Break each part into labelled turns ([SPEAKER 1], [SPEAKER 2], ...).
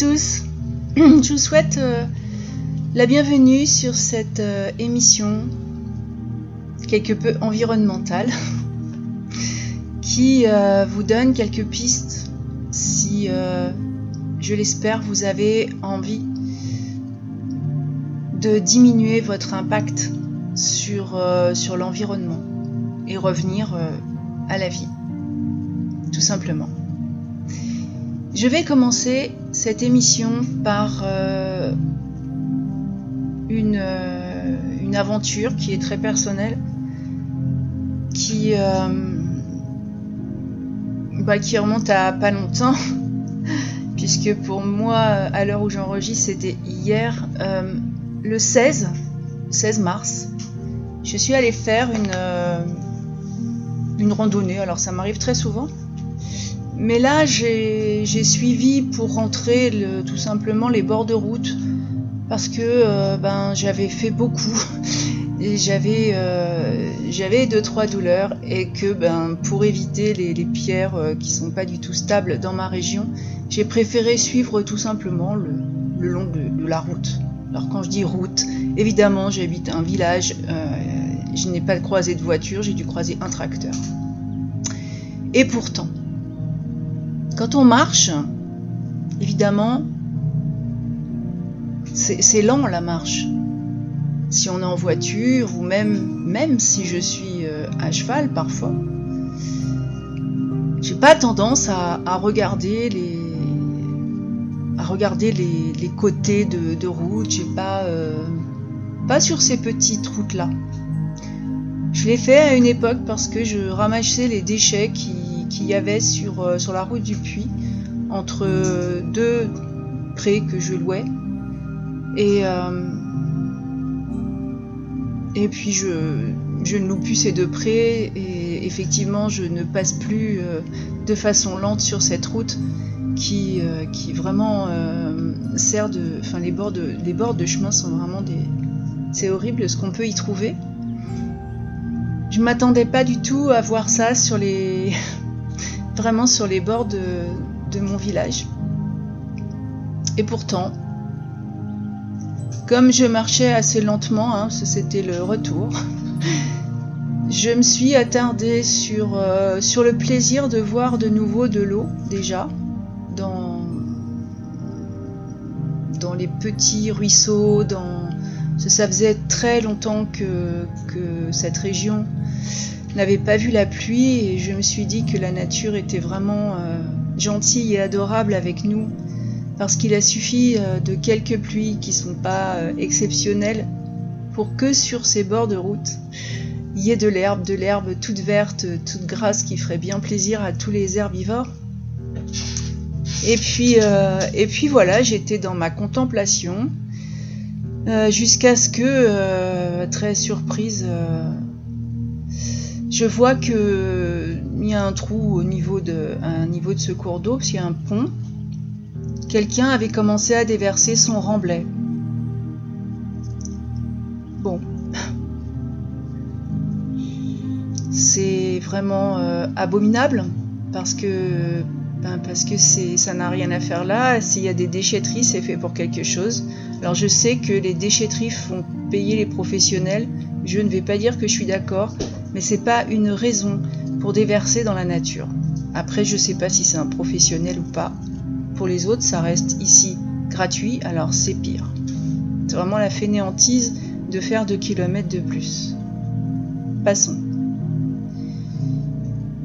[SPEAKER 1] Tous. Je vous souhaite euh, la bienvenue sur cette euh, émission quelque peu environnementale qui euh, vous donne quelques pistes si, je l'espère, vous avez envie de diminuer votre impact sur, sur l'environnement et revenir à la vie, tout simplement. Je vais commencer cette émission par euh, une, euh, une, aventure qui est très personnelle, qui, euh, bah, qui remonte à pas longtemps, puisque pour moi, à l'heure où j'enregistre, c'était hier, le 16, 16 mars, je suis allée faire une, une randonnée. Alors ça m'arrive très souvent mais là, j'ai suivi pour rentrer tout simplement les bords de route parce que euh, ben, j'avais fait beaucoup et j'avais euh, j'avais deux trois douleurs et que ben, pour éviter les, pierres euh, qui sont pas du tout stables dans ma région, j'ai préféré suivre tout simplement le, long de, la route. Alors quand je dis route, évidemment j'habite un village, je n'ai pas croisé de voiture, j'ai dû croiser un tracteur. Et pourtant, quand on marche, évidemment, c'est lent la marche. Si on est en voiture ou même, même si je suis euh, à cheval parfois, j'ai pas tendance à, regarder les à regarder les, côtés de, route. J'ai pas euh, pas sur ces petites routes là. Je l'ai fait à une époque parce que je ramassais les déchets qui qu'il y avait sur, euh, sur la route du Puy, entre deux prés que je louais. Et, euh, et puis je, je ne loue plus ces deux prés et effectivement je ne passe plus euh, de façon lente sur cette route qui, qui vraiment sert de... Enfin les bords de, les bords de chemin sont vraiment des... C'est horrible ce qu'on peut y trouver. Je m'attendais pas du tout à voir ça sur les, vraiment sur les bords de, mon village. Et pourtant, comme je marchais assez lentement, hein, c'était le retour, je me suis attardée sur, euh, sur le plaisir de voir de nouveau de l'eau déjà dans, dans les petits ruisseaux, dans, ça faisait très longtemps que, que cette région n'avais pas vu la pluie et je me suis dit que la nature était vraiment euh, gentille et adorable avec nous parce qu'il a suffi euh, de quelques pluies qui sont pas euh, exceptionnelles pour que sur ces bords de route il y ait de l'herbe, de l'herbe toute verte, toute grasse qui ferait bien plaisir à tous les herbivores. Et puis, et puis voilà, j'étais dans ma contemplation jusqu'à ce que, très surprise, je vois qu'il y a un trou au niveau de, ce cours d'eau, s'il y a un pont. Quelqu'un avait commencé à déverser son remblai. Bon. C'est vraiment euh, abominable parce que ben parce que ça n'a rien à faire là. S'il y a des déchetteries, c'est fait pour quelque chose. Alors je sais que les déchetteries font payer les professionnels. Je ne vais pas dire que je suis d'accord, mais c'est pas une raison pour déverser dans la nature. Après, je sais pas si c'est un professionnel ou pas. Pour les autres, ça reste ici gratuit, alors c'est pire. C'est vraiment la fainéantise de faire 2 km de plus. Passons.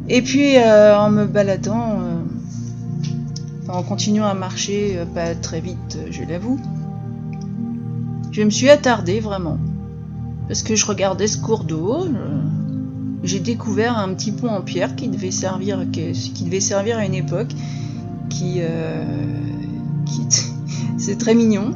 [SPEAKER 1] Et puis, euh, en me baladant, euh, en continuant à marcher, euh, pas très vite, je l'avoue, je me suis attardée vraiment. Parce que je regardais ce cours d'eau, j'ai découvert un petit pont en pierre qui devait servir, qui devait servir à une époque, qui, euh, c'est très mignon.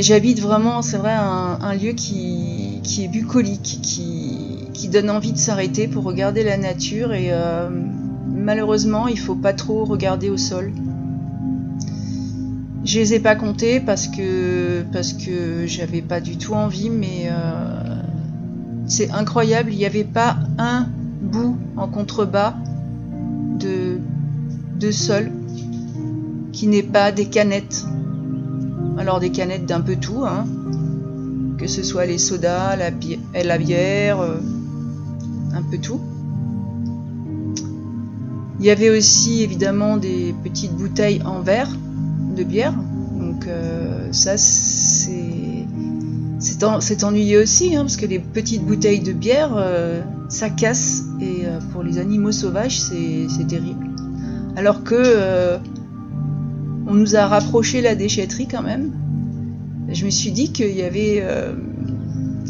[SPEAKER 1] J'habite vraiment, c'est vrai, un, lieu qui, est bucolique, qui, donne envie de s'arrêter pour regarder la nature et euh, malheureusement, il faut pas trop regarder au sol. Je les ai pas comptés parce que parce que j'avais pas du tout envie, mais euh, c'est incroyable, il n'y avait pas un bout en contrebas de, de sol. qui n'est pas des canettes. Alors des canettes d'un peu tout, hein. que ce soit les sodas, la, la bière, euh, un peu tout. Il y avait aussi évidemment des petites bouteilles en verre de bière. Donc euh, ça c'est c'est ennuyeux aussi hein, parce que les petites bouteilles de bière euh, ça casse et euh, pour les animaux sauvages c'est terrible. Alors que on nous a rapproché la déchetterie quand même. Je me suis dit qu'il y avait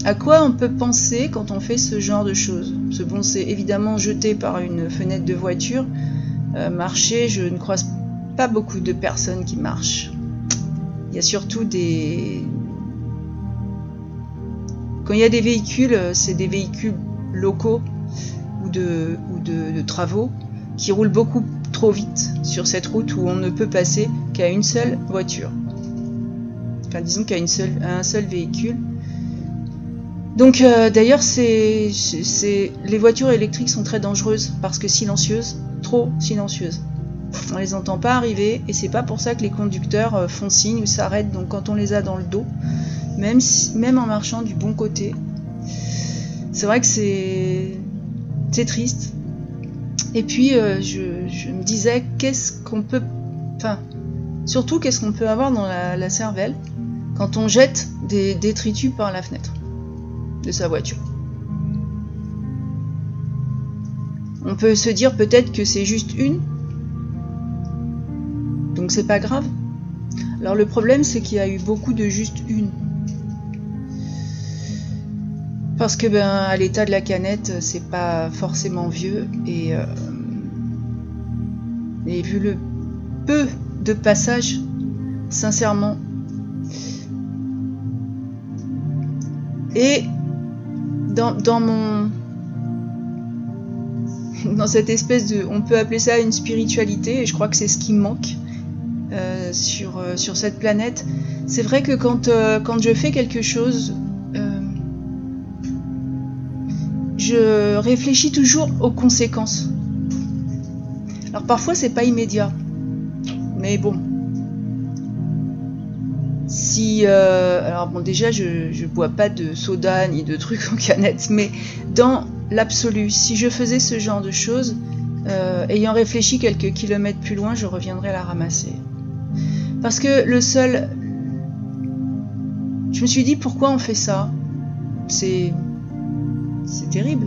[SPEAKER 1] à quoi on peut penser quand on fait ce genre de choses Ce bon, c'est évidemment jeté par une fenêtre de voiture. Euh, marcher, je ne croise pas beaucoup de personnes qui marchent. Il y a surtout des... Quand il y a des véhicules, c'est des véhicules locaux ou de, travaux qui roulent beaucoup trop vite sur cette route où on ne peut passer qu'à une seule voiture. Enfin, disons qu'à un seul véhicule donc euh, d'ailleurs, les voitures électriques sont très dangereuses parce que silencieuses, trop silencieuses. On les entend pas arriver et c'est pas pour ça que les conducteurs euh, font signe ou s'arrêtent. Donc quand on les a dans le dos, même, en marchant du bon côté, c'est vrai que c'est, c'est triste. Et puis euh, je, me disais qu'est-ce qu'on peut, enfin surtout qu'est-ce qu'on peut avoir dans la, la cervelle quand on jette des détritus par la fenêtre de sa voiture? On peut se dire peut-être que c'est juste une, donc c'est pas grave. Alors le problème c'est qu'il y a eu beaucoup de juste une. Parce que ben à l'état de la canette, c'est pas forcément vieux et, euh, vu le peu de passages, sincèrement. Et dans, mon dans cette espèce de on peut appeler ça une spiritualité et je crois que c'est ce qui manque euh, sur, euh, sur cette planète c'est vrai que quand, euh, quand je fais quelque chose je réfléchis toujours aux conséquences. Alors parfois c'est pas immédiat mais bon. Si euh, alors bon déjà je, je bois pas de soda ni de trucs en canette mais dans l'absolu si je faisais ce genre de choses euh, ayant réfléchi quelques kilomètres plus loin je reviendrais la ramasser. Parce que le seul je me suis dit pourquoi on fait ça? C'est c'est terrible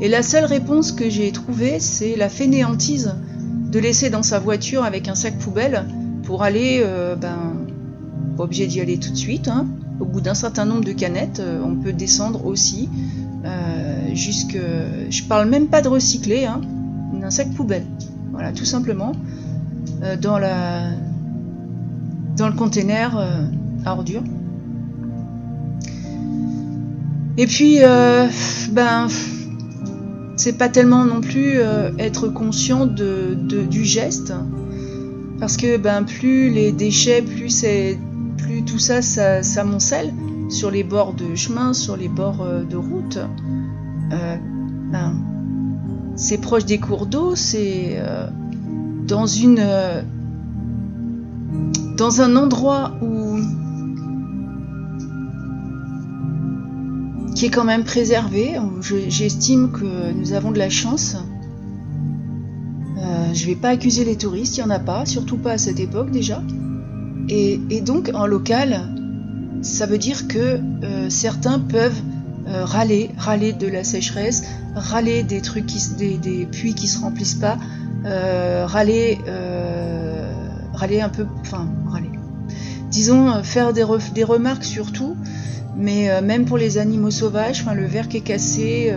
[SPEAKER 1] et la seule réponse que j'ai trouvée c'est la fainéantise de laisser dans sa voiture avec un sac poubelle pour aller euh, ben pas obligé d'y aller tout de suite. Hein. Au bout d'un certain nombre de canettes, euh, on peut descendre aussi. Euh, jusque, je parle même pas de recycler, hein, d'un sac poubelle. Voilà, tout simplement. Dans, dans le container à ordures. Et puis, ben, c'est pas tellement non plus être conscient de, du geste, parce que ben plus les déchets, plus plus tout ça, ça, s'amoncelle sur les bords de chemin, sur les bords euh, de route. Euh, ben, c'est proche des cours d'eau, c'est euh, dans une dans un endroit où qui est quand même préservé. J'estime que nous avons de la chance. je vais pas accuser les touristes, il y en a pas, surtout pas à cette époque déjà. Et, donc en local, ça veut dire que euh, certains peuvent euh, râler, râler de la sécheresse, râler des trucs, qui, des, des puits qui se remplissent pas, euh, râler, râler un peu, enfin râler. Disons faire des, des remarques surtout, mais même pour les animaux sauvages, enfin le verre qui est cassé,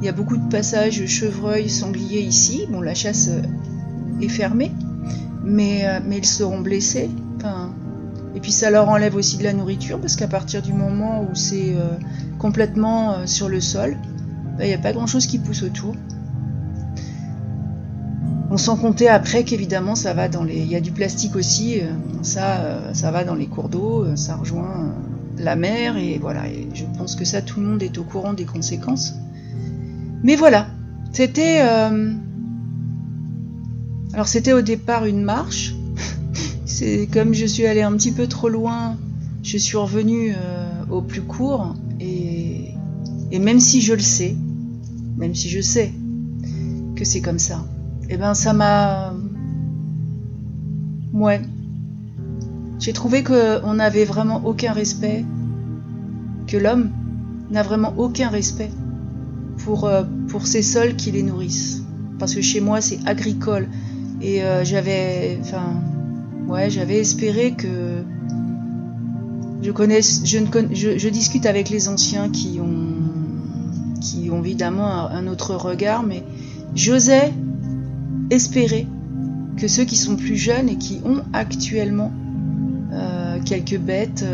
[SPEAKER 1] il y a beaucoup de passages chevreuils, sangliers ici. Bon, la chasse est fermée, mais, ils seront blessés. Et puis ça leur enlève aussi de la nourriture parce qu'à partir du moment où c'est euh, complètement euh, sur le sol, il n'y a pas grand chose qui pousse autour. On s'en compter après qu'évidemment ça va dans les. Il y a du plastique aussi, euh, ça, ça va dans les cours d'eau, ça rejoint la mer et voilà. Et je pense que ça tout le monde est au courant des conséquences. Mais voilà, c'était. Alors c'était au départ une marche C'est comme je suis allée un petit peu trop loin, je suis revenue euh, au plus court et, et même si je le sais, même si je sais que c'est comme ça, eh ben ça m'a ouais j'ai trouvé qu'on n'avait vraiment aucun respect que l'homme n'a vraiment aucun respect pour, euh, pour ces sols qui les nourrissent. Parce que chez moi, c'est agricole. Et euh, j'avais, enfin, ouais, j'avais espéré que je connaisse, je, ne je, discute avec les anciens qui ont, qui ont évidemment un, autre regard, mais j'osais espérer que ceux qui sont plus jeunes et qui ont actuellement euh, quelques bêtes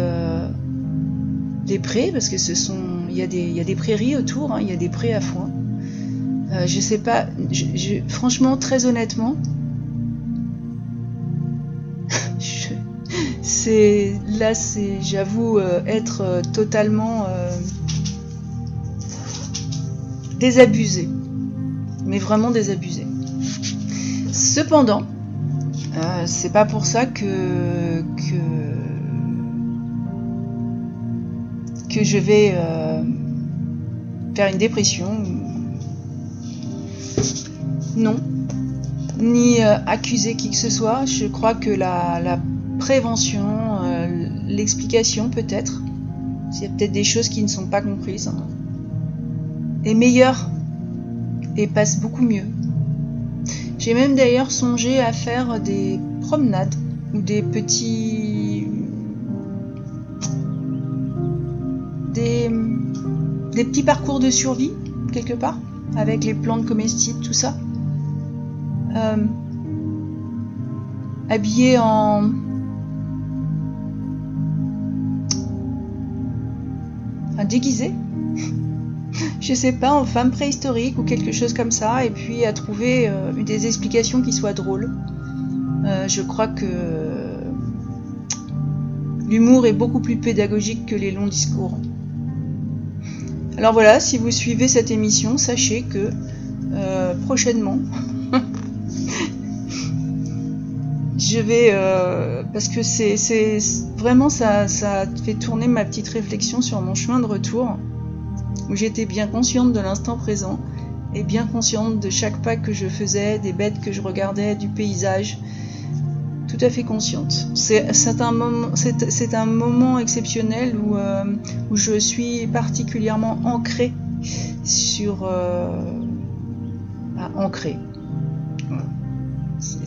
[SPEAKER 1] des prés, parce que ce sont, il y a des, il y a des prairies autour, hein, il y a des prés à foin. Euh, je sais pas, je, franchement, très honnêtement, c'est là, c'est, j'avoue, euh, être euh, totalement désabusé, mais vraiment désabusé. Cependant, c'est pas pour ça que, que je vais euh, faire une dépression. Non. Ni euh, accuser qui que ce soit. Je crois que la, prévention, euh, l'explication peut-être, s'il y a peut-être des choses qui ne sont pas comprises, est meilleure et passe beaucoup mieux. J'ai même d'ailleurs songé à faire des promenades ou des petits des, petits parcours de survie, quelque part, avec les plantes comestibles, tout ça. Euh, habillé en. Enfin, déguisé, je sais pas, en femme préhistorique ou quelque chose comme ça, et puis à trouver euh, des explications qui soient drôles. Euh, je crois que l'humour est beaucoup plus pédagogique que les longs discours. Alors voilà, si vous suivez cette émission, sachez que euh, prochainement, je vais parce que c'est vraiment ça, ça fait tourner ma petite réflexion sur mon chemin de retour où j'étais bien consciente de l'instant présent et bien consciente de chaque pas que je faisais, des bêtes que je regardais, du paysage, tout à fait consciente. C'est un, moment, exceptionnel où, euh, où, je suis particulièrement ancrée sur... Euh, bah, ancrée.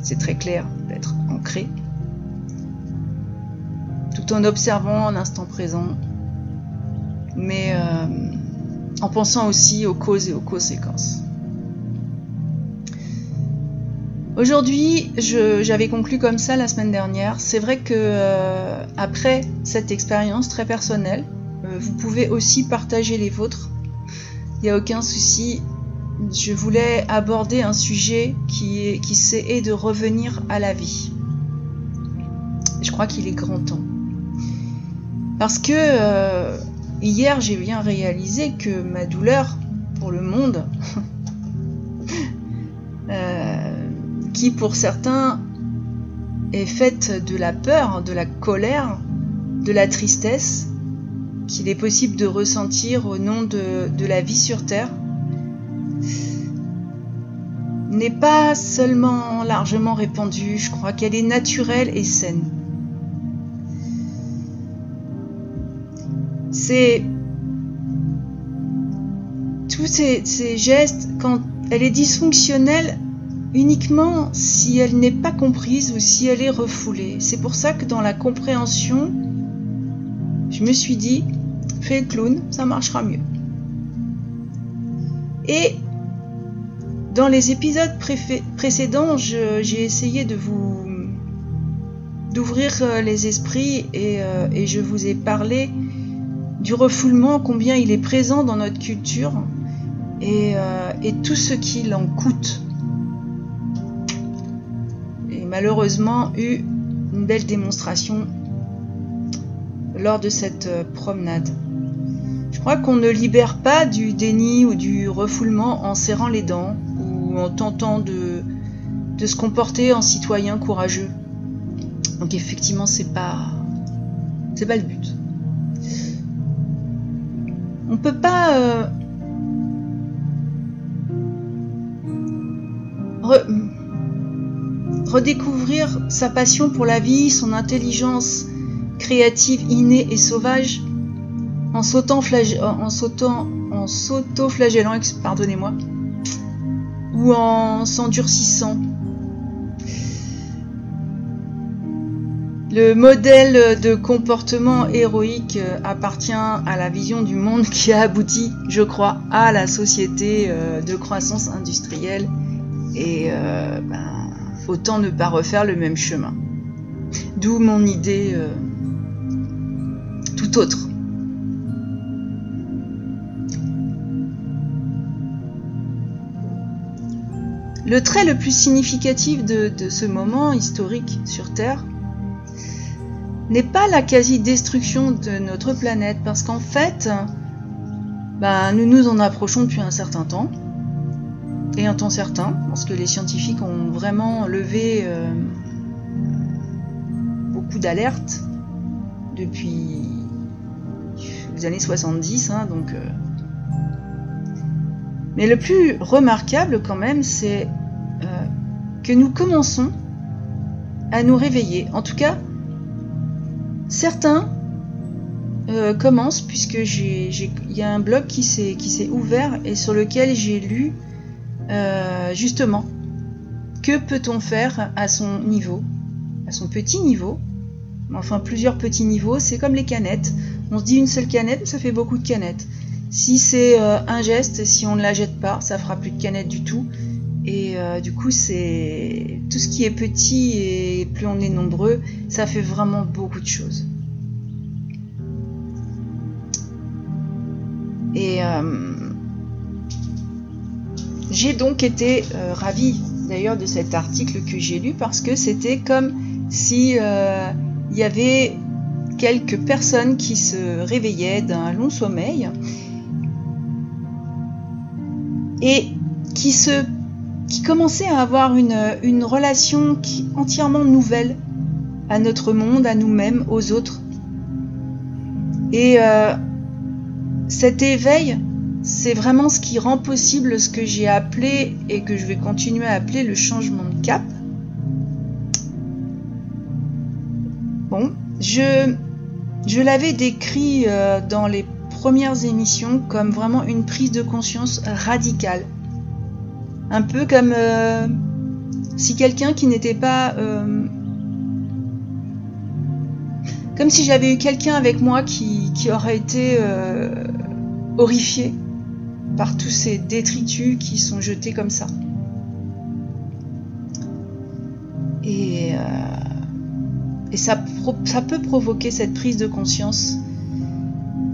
[SPEAKER 1] C'est très clair d'être ancrée. Tout en observant l'instant présent, mais euh, en pensant aussi aux causes et aux conséquences. Aujourd'hui, j'avais conclu comme ça la semaine dernière. C'est vrai que euh, après cette expérience très personnelle, euh, vous pouvez aussi partager les vôtres. Il n'y a aucun souci. Je voulais aborder un sujet qui, est, de revenir à la vie. Je crois qu'il est grand temps. Parce que euh, hier, j'ai bien réalisé que ma douleur pour le monde qui pour certains est faite de la peur, de la colère, de la tristesse qu'il est possible de ressentir au nom de, la vie sur Terre, n'est pas seulement largement répandue, je crois qu'elle est naturelle et saine. C'est tous ces, gestes, quand elle est dysfonctionnelle, uniquement si elle n'est pas comprise ou si elle est refoulée. C'est pour ça que dans la compréhension, je me suis dit, fais le clown, ça marchera mieux. Et dans les épisodes précédents, j'ai essayé de vous d'ouvrir euh, les esprits euh, et, je vous ai parlé du refoulement, combien il est présent dans notre culture et, euh, et tout ce qu'il en coûte malheureusement eu une belle démonstration lors de cette euh, promenade. Je crois qu'on ne libère pas du déni ou du refoulement en serrant les dents ou en tentant de, de se comporter en citoyen courageux. Donc effectivement, c'est pas c'est pas le but. On peut pas euh, redécouvrir sa passion pour la vie, son intelligence créative innée et sauvage en en s'auto-flagellant, pardonnez-moi, ou en s'endurcissant. Le modèle de comportement héroïque euh, appartient à la vision du monde qui a abouti, je crois, à la société euh, de croissance industrielle. Et euh, ben, autant ne pas refaire le même chemin. D'où mon idée tout autre. Le trait le plus significatif de, ce moment historique sur Terre n'est pas la quasi-destruction de notre planète, parce qu'en fait, bah, nous nous en approchons depuis un certain temps, et un temps certain, parce que les scientifiques ont vraiment levé euh, beaucoup d'alertes depuis les années 70, hein, donc... Euh. Mais le plus remarquable quand même, c'est euh, que nous commençons à nous réveiller. En tout cas, certains euh, commencent, puisque il y a un blog qui s'est ouvert et sur lequel j'ai lu euh, justement que peut-on faire à son niveau, à son petit niveau, enfin plusieurs petits niveaux, c'est comme les canettes. On se dit une seule canette, ça fait beaucoup de canettes. Si c'est un geste, si on ne la jette pas, ça fera plus de canettes du tout. Et euh, du coup, c'est tout ce qui est petit et plus on est nombreux, ça fait vraiment beaucoup de choses. Et euh, j'ai donc été euh, ravie d'ailleurs de cet article que j'ai lu parce que c'était comme si il y avait quelques personnes qui se réveillaient d'un long sommeil et qui se qui commençait à avoir une, relation entièrement nouvelle à notre monde, à nous-mêmes, aux autres. Et euh, cet éveil, c'est vraiment ce qui rend possible ce que j'ai appelé et que je vais continuer à appeler le changement de cap. Bon, je, je l'avais décrit euh, dans les premières émissions comme vraiment une prise de conscience radicale un peu comme euh, si quelqu'un qui n'était pas... Euh, comme si j'avais eu quelqu'un avec moi qui, aurait été euh, horrifié par tous ces détritus qui sont jetés comme ça. Et, ça, peut provoquer cette prise de conscience.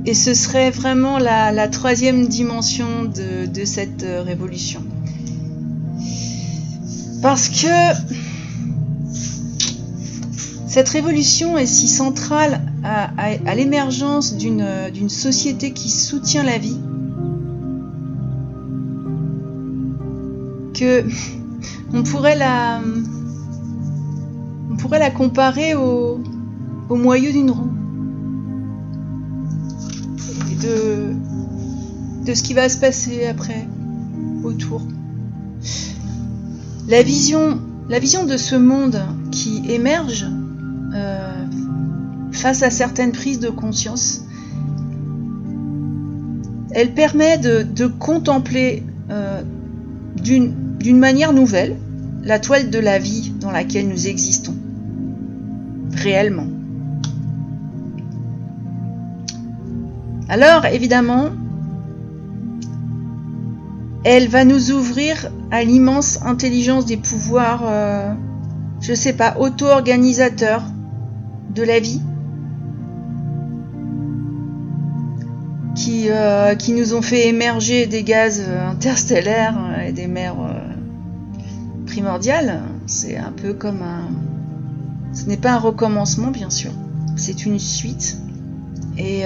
[SPEAKER 1] Et ce serait vraiment la, troisième dimension de cette révolution. Parce que cette révolution est si centrale à, l'émergence d'une société qui soutient la vie que on pourrait la on pourrait la comparer au, au moyeu d'une roue et de, de ce qui va se passer après autour. La vision, de ce monde qui émerge euh, face à certaines prises de conscience, elle permet de, contempler euh, d'une manière nouvelle la toile de la vie dans laquelle nous existons, réellement. Alors, évidemment, elle va nous ouvrir à l'immense intelligence des pouvoirs, euh, je sais pas, auto-organisateurs de la vie, qui, euh, nous ont fait émerger des gaz euh, interstellaires et des mers primordiales. C'est un peu comme un... Ce n'est pas un recommencement, bien sûr. C'est une suite. Et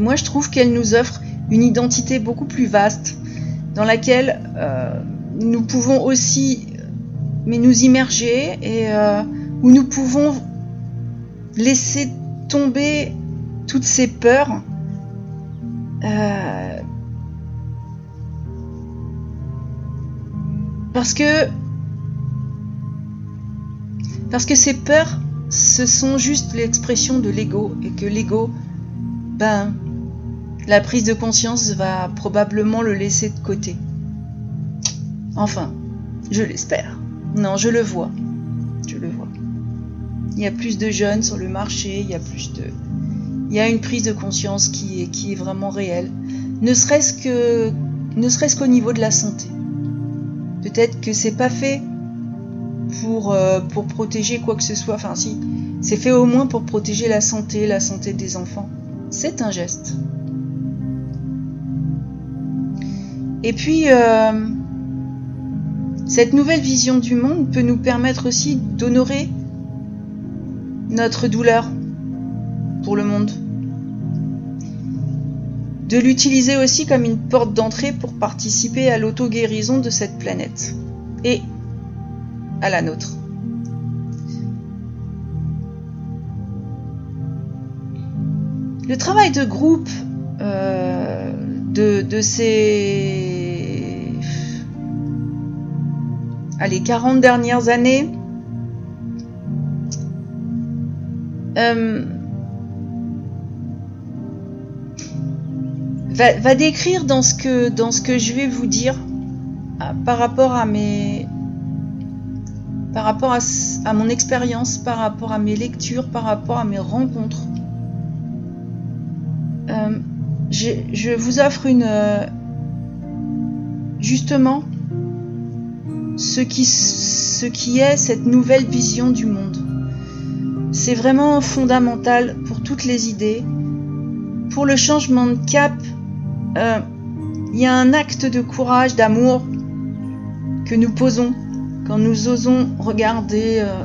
[SPEAKER 1] moi, je trouve qu'elle nous offre une identité beaucoup plus vaste dans laquelle euh, nous pouvons aussi mais nous immerger et où nous pouvons laisser tomber toutes ces peurs parce que parce que ces peurs ce sont juste l'expression de l'ego et que l'ego, ben, la prise de conscience va probablement le laisser de côté. Enfin, je l'espère. Non, je le vois. Je le vois. Il y a plus de jeunes sur le marché, il y a plus de. Il y a une prise de conscience qui est, qui est vraiment réelle. Ne serait-ce que. Ne serait-ce qu'au niveau de la santé. Peut-être que c'est pas fait pour, euh, pour protéger quoi que ce soit. Enfin, si, c'est fait au moins pour protéger la santé, la santé des enfants. C'est un geste. Et puis, euh, cette nouvelle vision du monde peut nous permettre aussi d'honorer notre douleur pour le monde. De l'utiliser aussi comme une porte d'entrée pour participer à l'auto-guérison de cette planète. Et à la nôtre. Le travail de groupe euh, de, ces allez, 40 dernières années euh, va, décrire dans ce, que, dans ce que je vais vous dire euh, par rapport à mes, par rapport à, mon expérience, par rapport à mes lectures, par rapport à mes rencontres. Euh, je vous offre une euh, justement ce qui, est cette nouvelle vision du monde. C'est vraiment fondamental pour toutes les idées, pour le changement de cap. Euh, il y a un acte de courage, d'amour que nous posons quand nous osons regarder euh,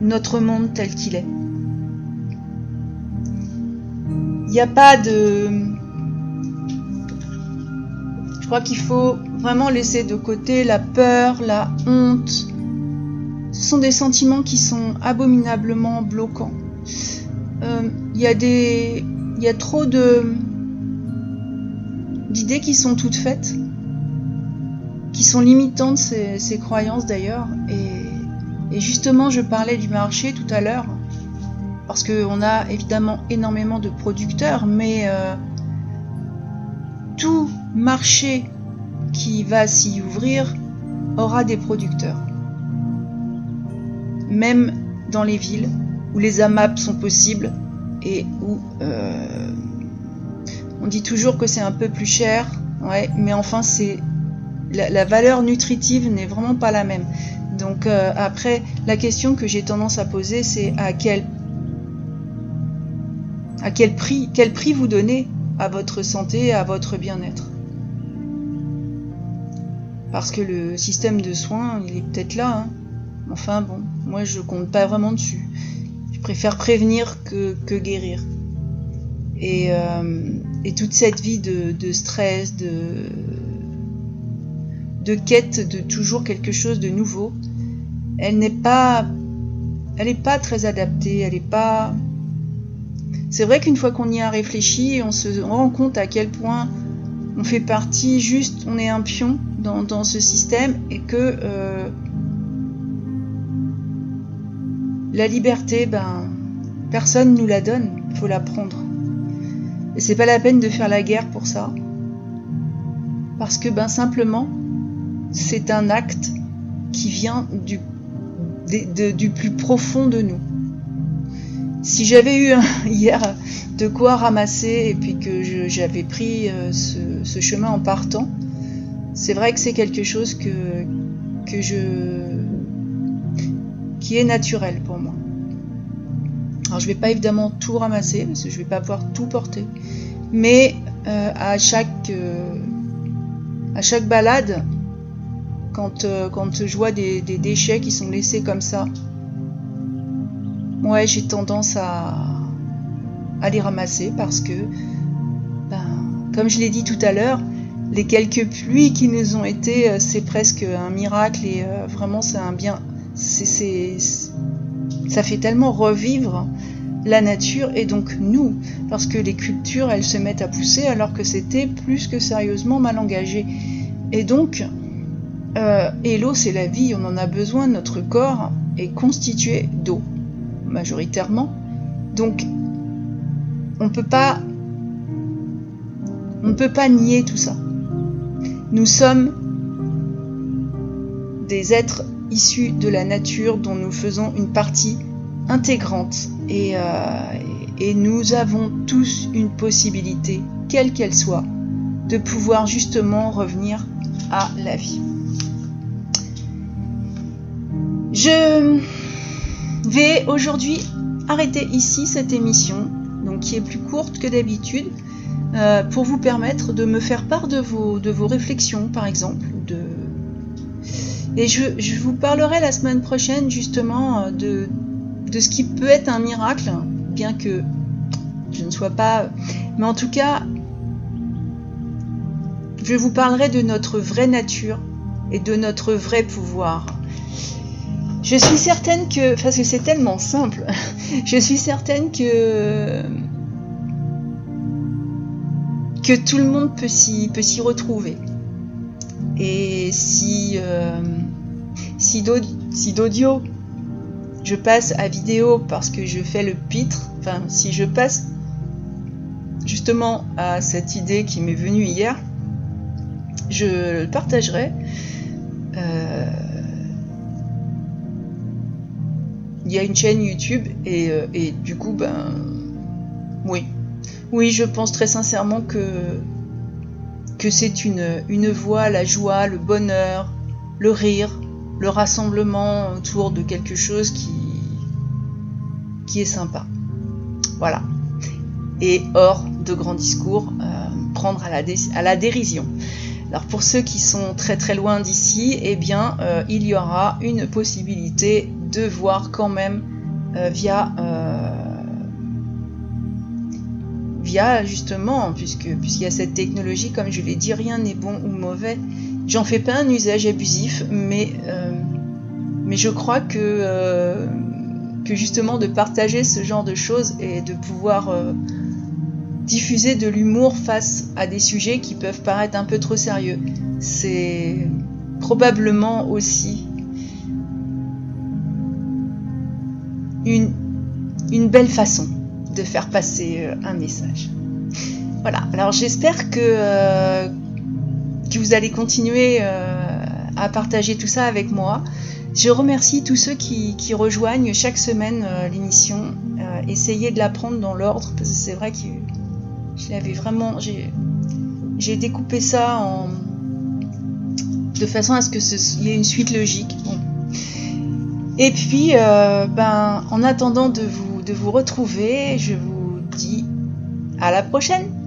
[SPEAKER 1] notre monde tel qu'il est. Il n'y a pas de... Je crois qu'il faut vraiment laisser de côté la peur, la honte. Ce sont des sentiments qui sont abominablement bloquants. Euh, il y a des... Il y a trop de d'idées qui sont toutes faites qui sont limitantes, ces, croyances d'ailleurs. Et, justement, je parlais du marché tout à l'heure, parce qu'on a évidemment énormément de producteurs, mais euh, tout marché qui va s'y ouvrir aura des producteurs. Même dans les villes où les AMAP sont possibles et où euh, on dit toujours que c'est un peu plus cher, mais enfin c'est la, valeur nutritive n'est vraiment pas la même. Donc euh, après, la question que j'ai tendance à poser, c'est à quel à quel prix, quel prix vous donnez à votre santé, à votre bien-être? Parce que le système de soins, il est peut-être là. Hein. Enfin bon, moi je compte pas vraiment dessus. Je préfère prévenir que, guérir. Et, euh, et, toute cette vie de, de stress, de, de quête de toujours quelque chose de nouveau, elle n'est pas, elle n'est pas très adaptée, elle n'est pas. C'est vrai qu'une fois qu'on y a réfléchi, on se rend compte à quel point on fait partie juste, on est un pion dans, ce système et que euh, la liberté, ben, personne nous la donne, il faut la prendre. Et c'est pas la peine de faire la guerre pour ça. Parce que ben simplement, c'est un acte qui vient du, plus profond de nous. Si j'avais eu hier de quoi ramasser et puis que j'avais pris euh, ce, chemin en partant, c'est vrai que c'est quelque chose que, je qui est naturel pour moi. Alors je vais pas évidemment tout ramasser parce que je vais pas pouvoir tout porter, mais euh, à chaque euh, à chaque balade, quand, euh, quand je vois des, déchets qui sont laissés comme ça. Ouais, j'ai tendance à, à les ramasser parce que, ben, comme je l'ai dit tout à l'heure, les quelques pluies qui nous ont été, euh, c'est presque un miracle et euh, vraiment c'est un bien, ça fait tellement revivre la nature et donc nous, parce que les cultures, elles se mettent à pousser alors que c'était plus que sérieusement mal engagé. Et donc, euh, et l'eau, c'est la vie, on en a besoin, notre corps est constitué d'eau, majoritairement. Donc, on ne peut pas nier tout ça. Nous sommes des êtres issus de la nature dont nous faisons une partie intégrante et, euh, et nous avons tous une possibilité, quelle qu'elle soit, de pouvoir justement revenir à la vie. Je vais aujourd'hui arrêter ici cette émission, donc qui est plus courte que d'habitude, euh, pour vous permettre de me faire part de vos, de vos réflexions, par exemple. De... Et je, je vous parlerai la semaine prochaine justement de, de ce qui peut être un miracle, bien que je ne sois pas... Mais en tout cas, je vous parlerai de notre vraie nature et de notre vrai pouvoir. Je suis certaine que, parce que c'est tellement simple, je suis certaine que que tout le monde peut s'y retrouver. Et si euh, si d'audio je passe à vidéo parce que je fais le pitre, enfin si je passe justement à cette idée qui m'est venue hier, je le partagerai. Euh, il y a une chaîne YouTube euh, et, du coup, ben, oui. Oui, je pense très sincèrement que, que c'est une, une voie, la joie, le bonheur, le rire, le rassemblement autour de quelque chose qui, qui est sympa. Voilà. Et hors de grands discours, euh, prendre à la, à la dérision. Alors pour ceux qui sont très très loin d'ici, eh bien euh, il y aura une possibilité de voir quand même euh, via justement puisque puisqu'il y a cette technologie comme je l'ai dit rien n'est bon ou mauvais j'en fais pas un usage abusif mais mais je crois que que justement de partager ce genre de choses et de pouvoir diffuser de l'humour face à des sujets qui peuvent paraître un peu trop sérieux. C'est probablement aussi une belle façon de faire passer euh, un message. Voilà, alors j'espère que, euh, vous allez continuer euh, à partager tout ça avec moi. Je remercie tous ceux qui, rejoignent chaque semaine l'émission. essayez de la prendre dans l'ordre, parce que c'est vrai que j'avais vraiment. J'ai découpé ça de façon à ce qu'il y ait une suite logique. Et puis, ben, en attendant de de vous retrouver, je vous dis à la prochaine